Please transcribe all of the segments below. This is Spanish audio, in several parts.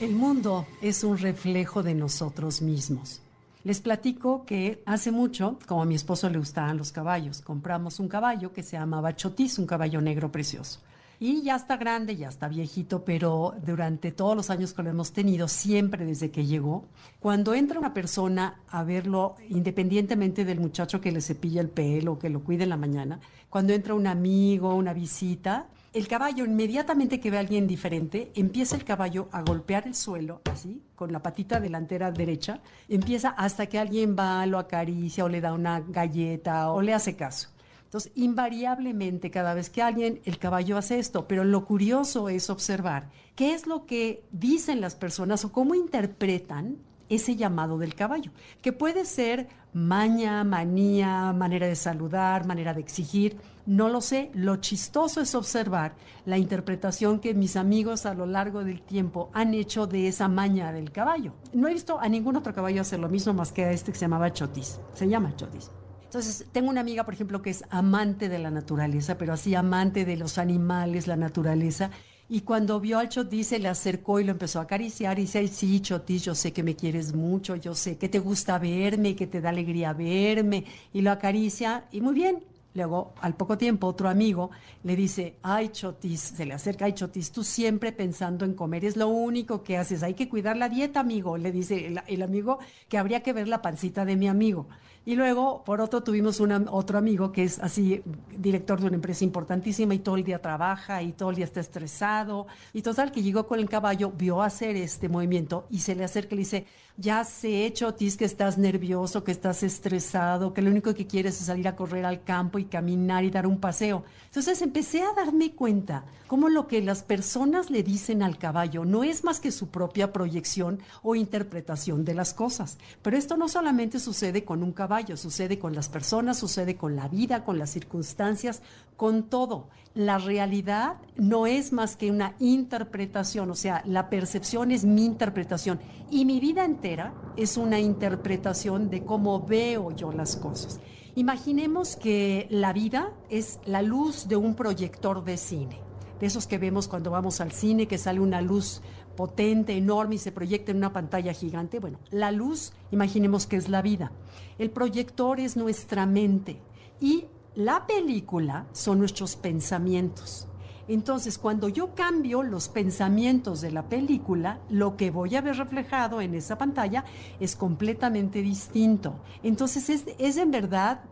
El mundo es un reflejo de nosotros mismos. Les platico que hace mucho, como a mi esposo le gustaban los caballos, compramos un caballo que se llamaba Chotis, un caballo negro precioso. Y ya está grande, ya está viejito, pero durante todos los años que lo hemos tenido, siempre desde que llegó, cuando entra una persona a verlo, independientemente del muchacho que le cepilla el pelo, que lo cuide en la mañana, cuando entra un amigo, una visita, el caballo, inmediatamente que ve a alguien diferente, empieza el caballo a golpear el suelo, así, con la patita delantera derecha, empieza hasta que alguien va, lo acaricia o le da una galleta o le hace caso. Entonces, invariablemente, cada vez que alguien, el caballo hace esto, pero lo curioso es observar qué es lo que dicen las personas o cómo interpretan ese llamado del caballo, que puede ser maña, manía, manera de saludar, manera de exigir, no lo sé. Lo chistoso es observar la interpretación que mis amigos a lo largo del tiempo han hecho de esa maña del caballo. No he visto a ningún otro caballo hacer lo mismo más que a este que se llamaba Chotis. Se llama Chotis. Entonces, tengo una amiga, por ejemplo, que es amante de la naturaleza, pero así amante de los animales, la naturaleza, y cuando vio al Chotis, se le acercó y lo empezó a acariciar y dice, sí, Chotis, yo sé que me quieres mucho, yo sé que te gusta verme, que te da alegría verme. Y lo acaricia y muy bien. Luego, al poco tiempo, otro amigo le dice, ay, Chotis, se le acerca, ay, Chotis, tú siempre pensando en comer, es lo único que haces, hay que cuidar la dieta, amigo, le dice el, el amigo que habría que ver la pancita de mi amigo. Y luego, por otro, tuvimos una, otro amigo que es así, director de una empresa importantísima y todo el día trabaja y todo el día está estresado. Y total, que llegó con el caballo, vio hacer este movimiento y se le acerca y le dice, ya sé, Chotis, que estás nervioso, que estás estresado, que lo único que quieres es salir a correr al campo y caminar y dar un paseo. Entonces empecé a darme cuenta cómo lo que las personas le dicen al caballo no es más que su propia proyección o interpretación de las cosas. Pero esto no solamente sucede con un caballo, sucede con las personas, sucede con la vida, con las circunstancias, con todo. La realidad no es más que una interpretación, o sea, la percepción es mi interpretación y mi vida entera es una interpretación de cómo veo yo las cosas. Imaginemos que la vida es la luz de un proyector de cine, de esos que vemos cuando vamos al cine, que sale una luz potente, enorme y se proyecta en una pantalla gigante. Bueno, la luz, imaginemos que es la vida. El proyector es nuestra mente y la película son nuestros pensamientos. Entonces, cuando yo cambio los pensamientos de la película, lo que voy a ver reflejado en esa pantalla es completamente distinto. Entonces, es, es en verdad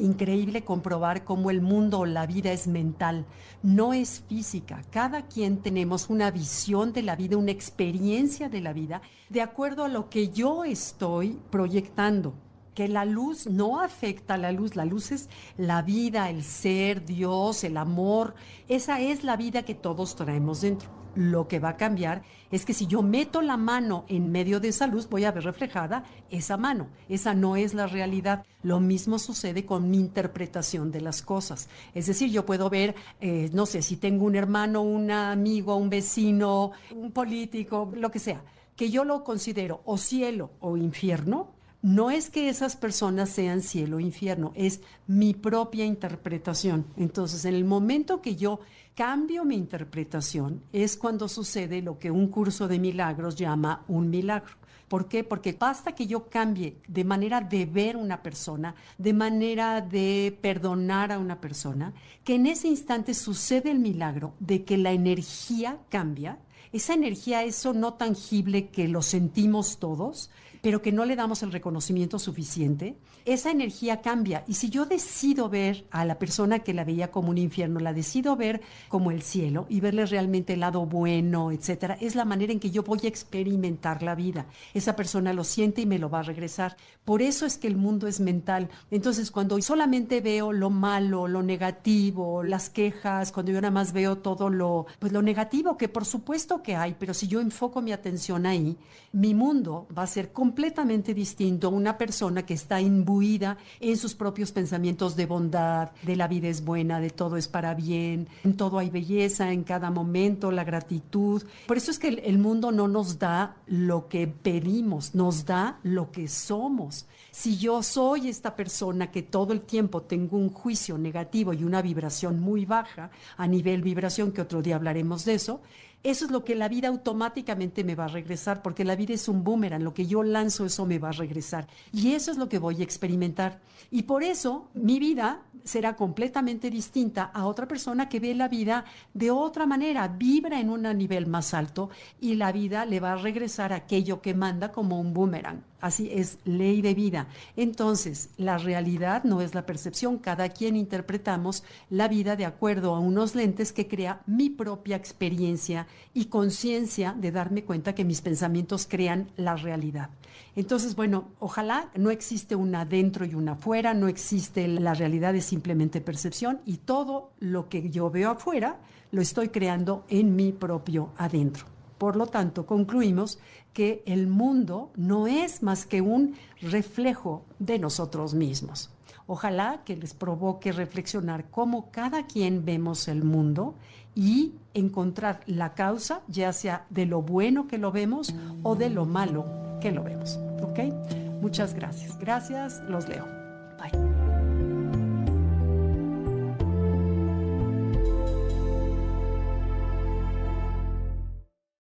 increíble comprobar cómo el mundo o la vida es mental, no es física. Cada quien tenemos una visión de la vida, una experiencia de la vida, de acuerdo a lo que yo estoy proyectando que la luz no afecta a la luz, la luz es la vida, el ser, Dios, el amor, esa es la vida que todos traemos dentro. Lo que va a cambiar es que si yo meto la mano en medio de esa luz, voy a ver reflejada esa mano. Esa no es la realidad. Lo mismo sucede con mi interpretación de las cosas. Es decir, yo puedo ver, eh, no sé, si tengo un hermano, un amigo, un vecino, un político, lo que sea, que yo lo considero o cielo o infierno, no es que esas personas sean cielo o infierno, es mi propia interpretación. Entonces, en el momento que yo cambio mi interpretación, es cuando sucede lo que un curso de milagros llama un milagro. ¿Por qué? Porque basta que yo cambie de manera de ver una persona, de manera de perdonar a una persona, que en ese instante sucede el milagro de que la energía cambia. Esa energía, eso no tangible que lo sentimos todos, pero que no le damos el reconocimiento suficiente, esa energía cambia. Y si yo decido ver a la persona que la veía como un infierno, la decido ver como el cielo y verle realmente el lado bueno, etcétera, es la manera en que yo voy a experimentar la vida. Esa persona lo siente y me lo va a regresar. Por eso es que el mundo es mental. Entonces, cuando solamente veo lo malo, lo negativo, las quejas, cuando yo nada más veo todo lo, pues lo negativo, que por supuesto que hay, pero si yo enfoco mi atención ahí, mi mundo va a ser completamente completamente distinto a una persona que está imbuida en sus propios pensamientos de bondad, de la vida es buena, de todo es para bien, en todo hay belleza, en cada momento, la gratitud. Por eso es que el, mundo no nos da lo que pedimos, nos da lo que somos. Si yo soy esta persona que todo el tiempo tengo un juicio negativo y una vibración muy baja, a nivel vibración, que otro día hablaremos de eso, eso es lo que la vida automáticamente me va a regresar, porque la vida es un boomerang, lo que yo lanzo, eso me va a regresar. Y eso es lo que voy a experimentar. Y por eso mi vida será completamente distinta a otra persona que ve la vida de otra manera, vibra en un nivel más alto y la vida le va a regresar aquello que manda como un boomerang. Así es ley de vida. Entonces, la realidad no es la percepción. Cada quien interpretamos la vida de acuerdo a unos lentes que crea mi propia experiencia y conciencia de darme cuenta que mis pensamientos crean la realidad. Entonces, bueno, ojalá no existe una adentro y una afuera, no existe la realidad es simplemente percepción y todo lo que yo veo afuera lo estoy creando en mi propio adentro. Por lo tanto, concluimos que el mundo no es más que un reflejo de nosotros mismos. Ojalá que les provoque reflexionar cómo cada quien vemos el mundo y encontrar la causa, ya sea de lo bueno que lo vemos o de lo malo que lo vemos. Muchas gracias. Gracias, los leo. Bye.